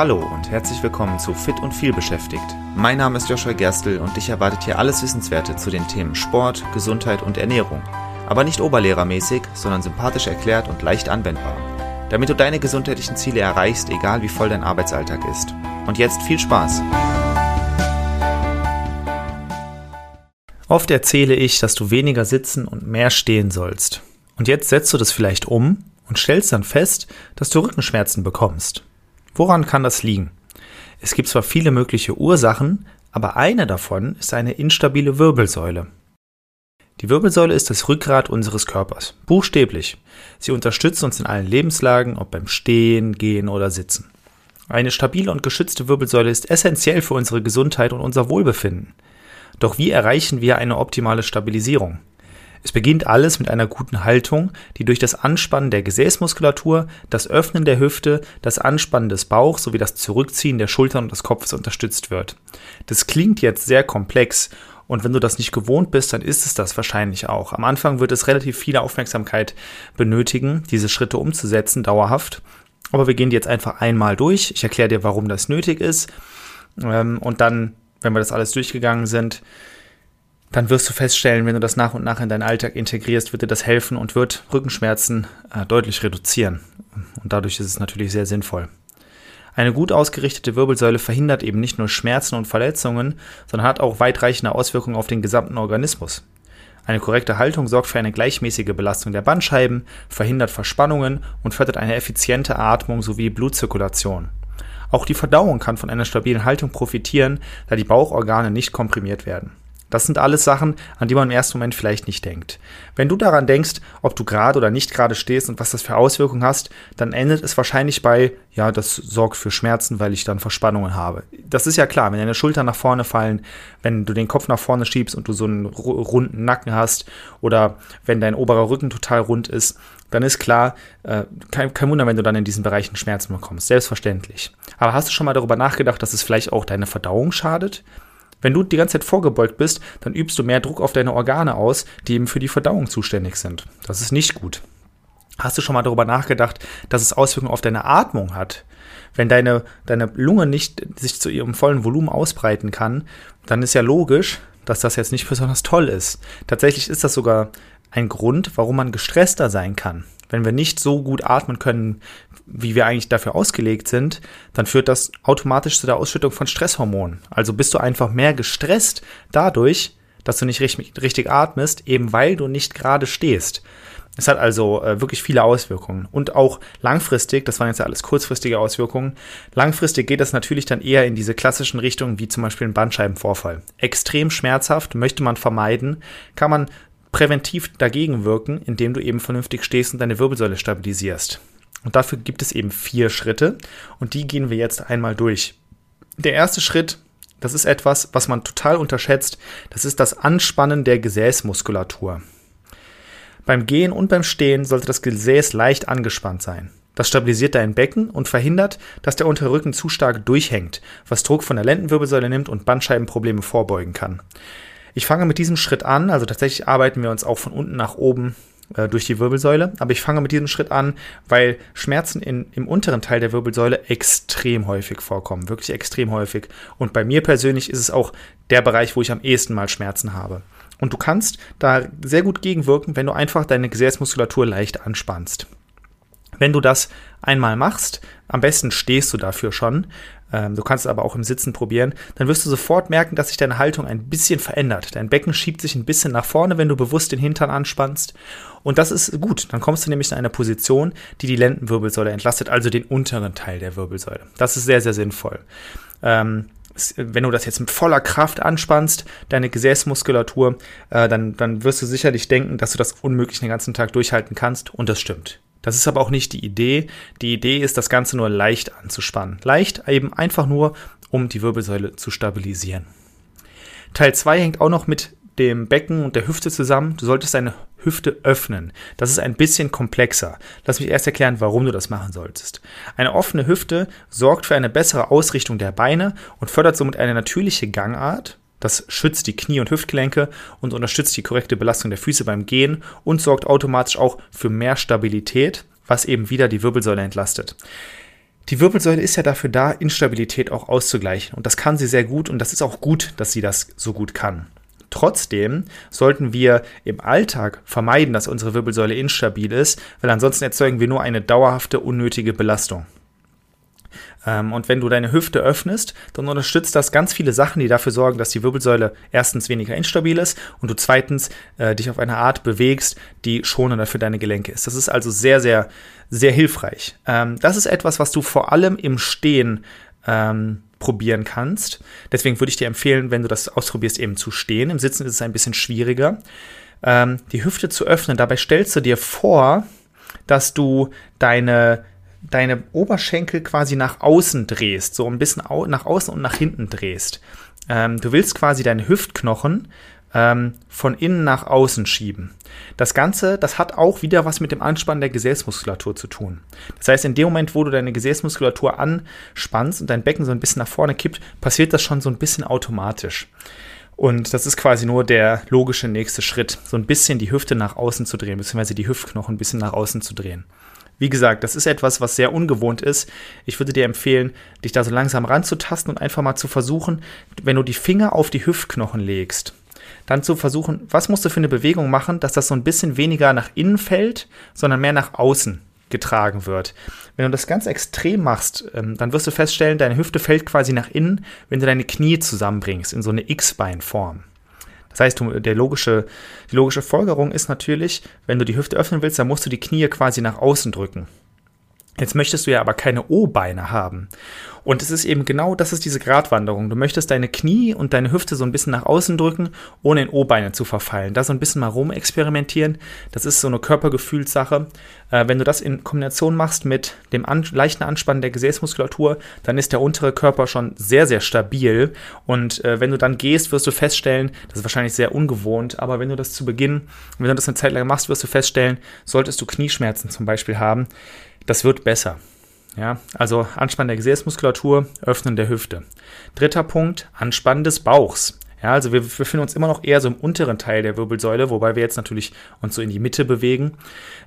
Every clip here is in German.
Hallo und herzlich willkommen zu Fit und viel beschäftigt. Mein Name ist Joshua Gerstl und dich erwartet hier alles Wissenswerte zu den Themen Sport, Gesundheit und Ernährung. Aber nicht oberlehrermäßig, sondern sympathisch erklärt und leicht anwendbar. Damit du deine gesundheitlichen Ziele erreichst, egal wie voll dein Arbeitsalltag ist. Und jetzt viel Spaß! Oft erzähle ich, dass du weniger sitzen und mehr stehen sollst. Und jetzt setzt du das vielleicht um und stellst dann fest, dass du Rückenschmerzen bekommst. Woran kann das liegen? Es gibt zwar viele mögliche Ursachen, aber eine davon ist eine instabile Wirbelsäule. Die Wirbelsäule ist das Rückgrat unseres Körpers, buchstäblich. Sie unterstützt uns in allen Lebenslagen, ob beim Stehen, Gehen oder Sitzen. Eine stabile und geschützte Wirbelsäule ist essentiell für unsere Gesundheit und unser Wohlbefinden. Doch wie erreichen wir eine optimale Stabilisierung? Es beginnt alles mit einer guten Haltung, die durch das Anspannen der Gesäßmuskulatur, das Öffnen der Hüfte, das Anspannen des Bauchs sowie das Zurückziehen der Schultern und des Kopfes unterstützt wird. Das klingt jetzt sehr komplex und wenn du das nicht gewohnt bist, dann ist es das wahrscheinlich auch. Am Anfang wird es relativ viel Aufmerksamkeit benötigen, diese Schritte umzusetzen, dauerhaft. Aber wir gehen jetzt einfach einmal durch. Ich erkläre dir, warum das nötig ist. Ähm, und dann, wenn wir das alles durchgegangen sind, dann wirst du feststellen, wenn du das nach und nach in deinen Alltag integrierst, wird dir das helfen und wird Rückenschmerzen äh, deutlich reduzieren. Und dadurch ist es natürlich sehr sinnvoll. Eine gut ausgerichtete Wirbelsäule verhindert eben nicht nur Schmerzen und Verletzungen, sondern hat auch weitreichende Auswirkungen auf den gesamten Organismus. Eine korrekte Haltung sorgt für eine gleichmäßige Belastung der Bandscheiben, verhindert Verspannungen und fördert eine effiziente Atmung sowie Blutzirkulation. Auch die Verdauung kann von einer stabilen Haltung profitieren, da die Bauchorgane nicht komprimiert werden. Das sind alles Sachen, an die man im ersten Moment vielleicht nicht denkt. Wenn du daran denkst, ob du gerade oder nicht gerade stehst und was das für Auswirkungen hast, dann endet es wahrscheinlich bei, ja, das sorgt für Schmerzen, weil ich dann Verspannungen habe. Das ist ja klar, wenn deine Schultern nach vorne fallen, wenn du den Kopf nach vorne schiebst und du so einen runden Nacken hast oder wenn dein oberer Rücken total rund ist, dann ist klar, äh, kein, kein Wunder, wenn du dann in diesen Bereichen Schmerzen bekommst. Selbstverständlich. Aber hast du schon mal darüber nachgedacht, dass es vielleicht auch deine Verdauung schadet? Wenn du die ganze Zeit vorgebeugt bist, dann übst du mehr Druck auf deine Organe aus, die eben für die Verdauung zuständig sind. Das ist nicht gut. Hast du schon mal darüber nachgedacht, dass es Auswirkungen auf deine Atmung hat? Wenn deine, deine Lunge nicht sich zu ihrem vollen Volumen ausbreiten kann, dann ist ja logisch, dass das jetzt nicht besonders toll ist. Tatsächlich ist das sogar ein Grund, warum man gestresster sein kann. Wenn wir nicht so gut atmen können, wie wir eigentlich dafür ausgelegt sind, dann führt das automatisch zu der Ausschüttung von Stresshormonen. Also bist du einfach mehr gestresst dadurch, dass du nicht richtig, richtig atmest, eben weil du nicht gerade stehst. Es hat also äh, wirklich viele Auswirkungen. Und auch langfristig, das waren jetzt ja alles kurzfristige Auswirkungen, langfristig geht das natürlich dann eher in diese klassischen Richtungen, wie zum Beispiel ein Bandscheibenvorfall. Extrem schmerzhaft, möchte man vermeiden, kann man präventiv dagegen wirken, indem du eben vernünftig stehst und deine Wirbelsäule stabilisierst. Und dafür gibt es eben vier Schritte und die gehen wir jetzt einmal durch. Der erste Schritt, das ist etwas, was man total unterschätzt, das ist das Anspannen der Gesäßmuskulatur. Beim Gehen und beim Stehen sollte das Gesäß leicht angespannt sein. Das stabilisiert dein Becken und verhindert, dass der untere Rücken zu stark durchhängt, was Druck von der Lendenwirbelsäule nimmt und Bandscheibenprobleme vorbeugen kann. Ich fange mit diesem Schritt an, also tatsächlich arbeiten wir uns auch von unten nach oben äh, durch die Wirbelsäule, aber ich fange mit diesem Schritt an, weil Schmerzen in, im unteren Teil der Wirbelsäule extrem häufig vorkommen, wirklich extrem häufig. Und bei mir persönlich ist es auch der Bereich, wo ich am ehesten mal Schmerzen habe. Und du kannst da sehr gut gegenwirken, wenn du einfach deine Gesäßmuskulatur leicht anspannst. Wenn du das einmal machst, am besten stehst du dafür schon, ähm, du kannst es aber auch im Sitzen probieren, dann wirst du sofort merken, dass sich deine Haltung ein bisschen verändert. Dein Becken schiebt sich ein bisschen nach vorne, wenn du bewusst den Hintern anspannst. Und das ist gut. Dann kommst du nämlich in eine Position, die die Lendenwirbelsäule entlastet, also den unteren Teil der Wirbelsäule. Das ist sehr, sehr sinnvoll. Ähm, wenn du das jetzt mit voller Kraft anspannst, deine Gesäßmuskulatur, äh, dann, dann wirst du sicherlich denken, dass du das unmöglich den ganzen Tag durchhalten kannst. Und das stimmt. Das ist aber auch nicht die Idee. Die Idee ist, das Ganze nur leicht anzuspannen. Leicht eben einfach nur, um die Wirbelsäule zu stabilisieren. Teil 2 hängt auch noch mit dem Becken und der Hüfte zusammen. Du solltest deine Hüfte öffnen. Das ist ein bisschen komplexer. Lass mich erst erklären, warum du das machen solltest. Eine offene Hüfte sorgt für eine bessere Ausrichtung der Beine und fördert somit eine natürliche Gangart das schützt die Knie- und Hüftgelenke und unterstützt die korrekte Belastung der Füße beim Gehen und sorgt automatisch auch für mehr Stabilität, was eben wieder die Wirbelsäule entlastet. Die Wirbelsäule ist ja dafür da, Instabilität auch auszugleichen. Und das kann sie sehr gut und das ist auch gut, dass sie das so gut kann. Trotzdem sollten wir im Alltag vermeiden, dass unsere Wirbelsäule instabil ist, weil ansonsten erzeugen wir nur eine dauerhafte, unnötige Belastung. Ähm, und wenn du deine Hüfte öffnest, dann unterstützt das ganz viele Sachen, die dafür sorgen, dass die Wirbelsäule erstens weniger instabil ist und du zweitens äh, dich auf eine Art bewegst, die schonender für deine Gelenke ist. Das ist also sehr, sehr, sehr hilfreich. Ähm, das ist etwas, was du vor allem im Stehen ähm, probieren kannst. Deswegen würde ich dir empfehlen, wenn du das ausprobierst, eben zu stehen. Im Sitzen ist es ein bisschen schwieriger. Ähm, die Hüfte zu öffnen, dabei stellst du dir vor, dass du deine deine Oberschenkel quasi nach außen drehst, so ein bisschen au nach außen und nach hinten drehst. Ähm, du willst quasi deine Hüftknochen ähm, von innen nach außen schieben. Das Ganze, das hat auch wieder was mit dem Anspannen der Gesäßmuskulatur zu tun. Das heißt, in dem Moment, wo du deine Gesäßmuskulatur anspannst und dein Becken so ein bisschen nach vorne kippt, passiert das schon so ein bisschen automatisch. Und das ist quasi nur der logische nächste Schritt, so ein bisschen die Hüfte nach außen zu drehen, beziehungsweise die Hüftknochen ein bisschen nach außen zu drehen. Wie gesagt, das ist etwas, was sehr ungewohnt ist. Ich würde dir empfehlen, dich da so langsam ranzutasten und einfach mal zu versuchen, wenn du die Finger auf die Hüftknochen legst, dann zu versuchen, was musst du für eine Bewegung machen, dass das so ein bisschen weniger nach innen fällt, sondern mehr nach außen getragen wird. Wenn du das ganz extrem machst, ähm, dann wirst du feststellen, deine Hüfte fällt quasi nach innen, wenn du deine Knie zusammenbringst in so eine X-Beinform. Das heißt, der logische, die logische Folgerung ist natürlich, wenn du die Hüfte öffnen willst, dann musst du die Knie quasi nach außen drücken. Jetzt möchtest du ja aber keine O-Beine haben. Und es ist eben genau, das ist diese Gratwanderung. Du möchtest deine Knie und deine Hüfte so ein bisschen nach außen drücken, ohne in O-Beine zu verfallen. Da so ein bisschen mal rumexperimentieren. Das ist so eine Körpergefühlssache. Äh, wenn du das in Kombination machst mit dem an leichten Anspannen der Gesäßmuskulatur, dann ist der untere Körper schon sehr, sehr stabil. Und äh, wenn du dann gehst, wirst du feststellen, das ist wahrscheinlich sehr ungewohnt, aber wenn du das zu Beginn, wenn du das eine Zeit lang machst, wirst du feststellen, solltest du Knieschmerzen zum Beispiel haben, das wird besser. Ja, also Anspannen der Gesäßmuskulatur, Öffnen der Hüfte. Dritter Punkt, Anspannen des Bauchs. Ja, also wir befinden uns immer noch eher so im unteren Teil der Wirbelsäule, wobei wir jetzt natürlich uns so in die Mitte bewegen.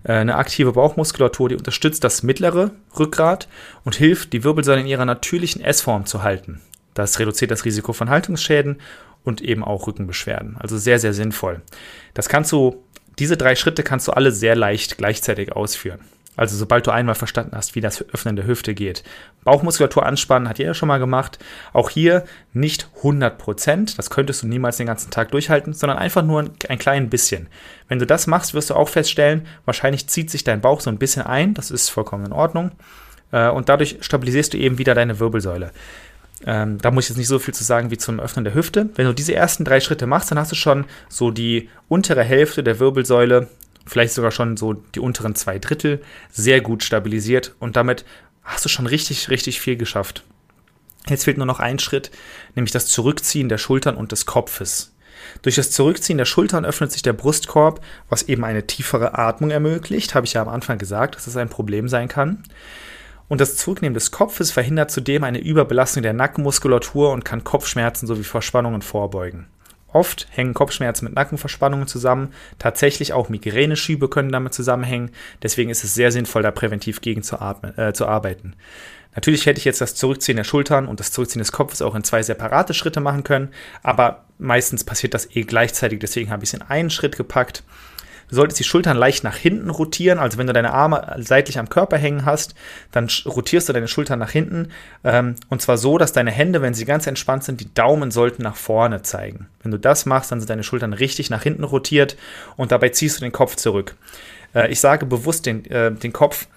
Äh, eine aktive Bauchmuskulatur, die unterstützt das mittlere Rückgrat und hilft, die Wirbelsäule in ihrer natürlichen S-Form zu halten. Das reduziert das Risiko von Haltungsschäden und eben auch Rückenbeschwerden. Also sehr, sehr sinnvoll. Das kannst du, diese drei Schritte kannst du alle sehr leicht gleichzeitig ausführen. Also sobald du einmal verstanden hast, wie das Öffnen der Hüfte geht. Bauchmuskulatur anspannen hat jeder schon mal gemacht. Auch hier nicht 100 Prozent. Das könntest du niemals den ganzen Tag durchhalten, sondern einfach nur ein, ein klein bisschen. Wenn du das machst, wirst du auch feststellen, wahrscheinlich zieht sich dein Bauch so ein bisschen ein. Das ist vollkommen in Ordnung. Äh, und dadurch stabilisierst du eben wieder deine Wirbelsäule. Ähm, da muss ich jetzt nicht so viel zu sagen wie zum Öffnen der Hüfte. Wenn du diese ersten drei Schritte machst, dann hast du schon so die untere Hälfte der Wirbelsäule vielleicht sogar schon so die unteren zwei Drittel, sehr gut stabilisiert und damit hast du schon richtig, richtig viel geschafft. Jetzt fehlt nur noch ein Schritt, nämlich das Zurückziehen der Schultern und des Kopfes. Durch das Zurückziehen der Schultern öffnet sich der Brustkorb, was eben eine tiefere Atmung ermöglicht, habe ich ja am Anfang gesagt, dass es ein Problem sein kann. Und das Zurücknehmen des Kopfes verhindert zudem eine Überbelastung der Nackenmuskulatur und kann Kopfschmerzen sowie Verspannungen vorbeugen. Oft hängen Kopfschmerzen mit Nackenverspannungen zusammen. Tatsächlich auch Migräneschübe können damit zusammenhängen. Deswegen ist es sehr sinnvoll, da präventiv gegen zu, atmen, äh, zu arbeiten. Natürlich hätte ich jetzt das Zurückziehen der Schultern und das Zurückziehen des Kopfes auch in zwei separate Schritte machen können, aber meistens passiert das eh gleichzeitig, deswegen habe ich es in einen Schritt gepackt. Du solltest die Schultern leicht nach hinten rotieren. Also wenn du deine Arme seitlich am Körper hängen hast, dann rotierst du deine Schultern nach hinten. Ähm, und zwar so, dass deine Hände, wenn sie ganz entspannt sind, die Daumen sollten nach vorne zeigen. Wenn du das machst, dann sind deine Schultern richtig nach hinten rotiert und dabei ziehst du den Kopf zurück. Äh, ich sage bewusst den, äh, den Kopf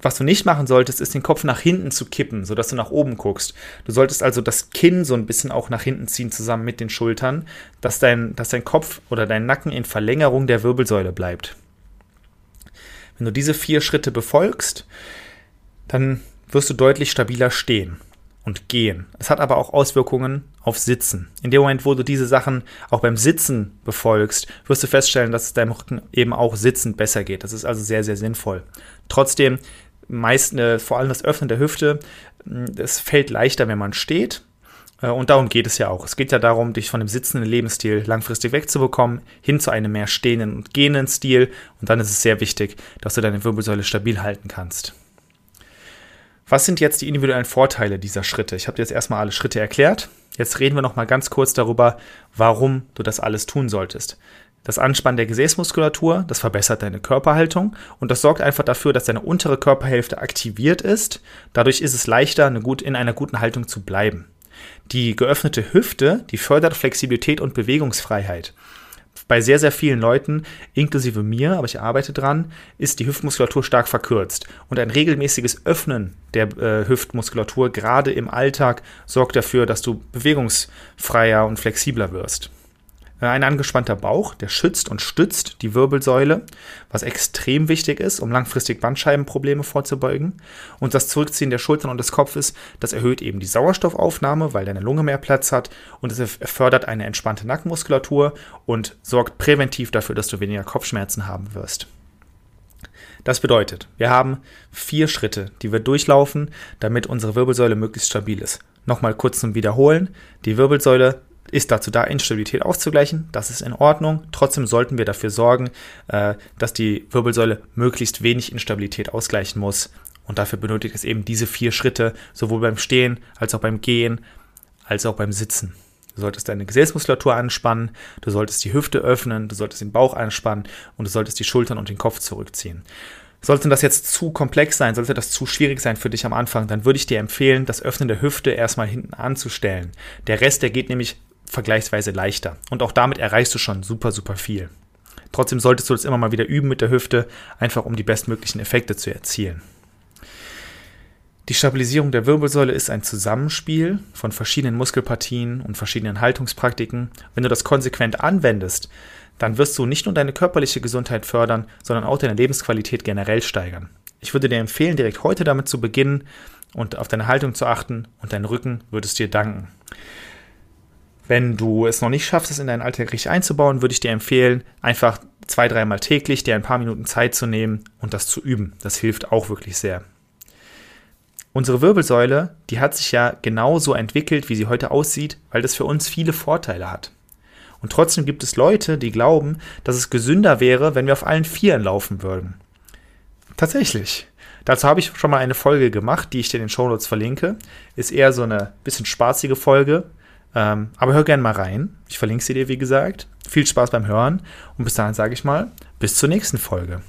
was du nicht machen solltest, ist den Kopf nach hinten zu kippen, sodass du nach oben guckst. Du solltest also das Kinn so ein bisschen auch nach hinten ziehen, zusammen mit den Schultern, dass dein, dass dein Kopf oder dein Nacken in Verlängerung der Wirbelsäule bleibt. Wenn du diese vier Schritte befolgst, dann wirst du deutlich stabiler stehen und gehen. Es hat aber auch Auswirkungen auf Sitzen. In dem Moment, wo du diese Sachen auch beim Sitzen befolgst, wirst du feststellen, dass es deinem Rücken eben auch sitzend besser geht. Das ist also sehr, sehr sinnvoll. Trotzdem meist, äh, vor allem das Öffnen der Hüfte, es fällt leichter, wenn man steht. Äh, und darum geht es ja auch. Es geht ja darum, dich von dem sitzenden Lebensstil langfristig wegzubekommen, hin zu einem mehr stehenden und gehenden Stil. Und dann ist es sehr wichtig, dass du deine Wirbelsäule stabil halten kannst. Was sind jetzt die individuellen Vorteile dieser Schritte? Ich habe dir jetzt erstmal alle Schritte erklärt. Jetzt reden wir noch mal ganz kurz darüber, warum du das alles tun solltest. Das Anspannen der Gesäßmuskulatur, das verbessert deine Körperhaltung und das sorgt einfach dafür, dass deine untere Körperhälfte aktiviert ist. Dadurch ist es leichter, eine gut, in einer guten Haltung zu bleiben. Die geöffnete Hüfte, die fördert Flexibilität und Bewegungsfreiheit bei sehr, sehr vielen Leuten, inklusive mir, aber ich arbeite dran, ist die Hüftmuskulatur stark verkürzt. Und ein regelmäßiges Öffnen der äh, Hüftmuskulatur, gerade im Alltag, sorgt dafür, dass du bewegungsfreier und flexibler wirst. Äh, ein angespannter Bauch, der schützt und stützt die Wirbelsäule, was extrem wichtig ist, um langfristig Bandscheibenprobleme vorzubeugen. Und das Zurückziehen der Schultern und des Kopfes, das erhöht eben die Sauerstoffaufnahme, weil deine Lunge mehr Platz hat und es fördert eine entspannte Nackenmuskulatur und sorgt präventiv dafür, dass du weniger Kopfschmerzen haben wirst. Das bedeutet, wir haben vier Schritte, die wir durchlaufen, damit unsere Wirbelsäule möglichst stabil ist. Nochmal kurz zum Wiederholen. Die Wirbelsäule ist dazu da, Instabilität auszugleichen. Das ist in Ordnung. Trotzdem sollten wir dafür sorgen, äh, dass die Wirbelsäule möglichst wenig Instabilität ausgleichen muss. Und dafür benötigt es eben diese vier Schritte, sowohl beim Stehen als auch beim Gehen, als auch beim Sitzen. Du solltest deine Gesäßmuskulatur anspannen, du solltest die Hüfte öffnen, du solltest den Bauch anspannen und du solltest die Schultern und den Kopf zurückziehen. Sollte das jetzt zu komplex sein, sollte das zu schwierig sein für dich am Anfang, dann würde ich dir empfehlen, das Öffnen der Hüfte erstmal hinten anzustellen. Der Rest, der geht nämlich vergleichsweise leichter. Und auch damit erreichst du schon super, super viel. Trotzdem solltest du das immer mal wieder üben mit der Hüfte, einfach um die bestmöglichen Effekte zu erzielen. Die Stabilisierung der Wirbelsäule ist ein Zusammenspiel von verschiedenen Muskelpartien und verschiedenen Haltungspraktiken. Wenn du das konsequent anwendest, dann wirst du nicht nur deine körperliche Gesundheit fördern, sondern auch deine Lebensqualität generell steigern. Ich würde dir empfehlen, direkt heute damit zu beginnen und auf deine Haltung zu achten und dein Rücken würde es dir danken. Wenn du es noch nicht schaffst, es in deinen Alltag richtig einzubauen, würde ich dir empfehlen, einfach zwei, dreimal täglich dir ein paar Minuten Zeit zu nehmen und das zu üben. Das hilft auch wirklich sehr. Unsere Wirbelsäule, die hat sich ja genauso entwickelt, wie sie heute aussieht, weil das für uns viele Vorteile hat. Und trotzdem gibt es Leute, die glauben, dass es gesünder wäre, wenn wir auf allen Vieren laufen würden. Tatsächlich. Dazu habe ich schon mal eine Folge gemacht, die ich dir in den Shownotes verlinke. Ist eher so eine bisschen spaßige Folge, ähm, aber hör gerne mal rein. Ich verlinke sie dir, wie gesagt. Viel Spaß beim Hören und bis dahin sage ich mal, bis zur nächsten Folge.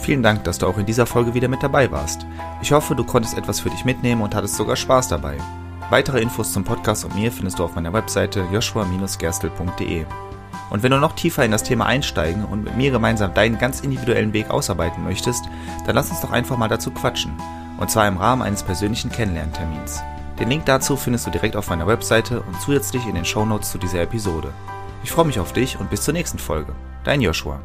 Vielen Dank, dass du auch in dieser Folge wieder mit dabei warst. Ich hoffe, du konntest etwas für dich mitnehmen und hattest sogar Spaß dabei. Weitere Infos zum Podcast und mir findest du auf meiner Webseite joshua-gerstel.de. Und wenn du noch tiefer in das Thema einsteigen und mit mir gemeinsam deinen ganz individuellen Weg ausarbeiten möchtest, dann lass uns doch einfach mal dazu quatschen und zwar im Rahmen eines persönlichen Kennenlerntermins. Den Link dazu findest du direkt auf meiner Webseite und zusätzlich in den Shownotes zu dieser Episode. Ich freue mich auf dich und bis zur nächsten Folge. Dein Joshua.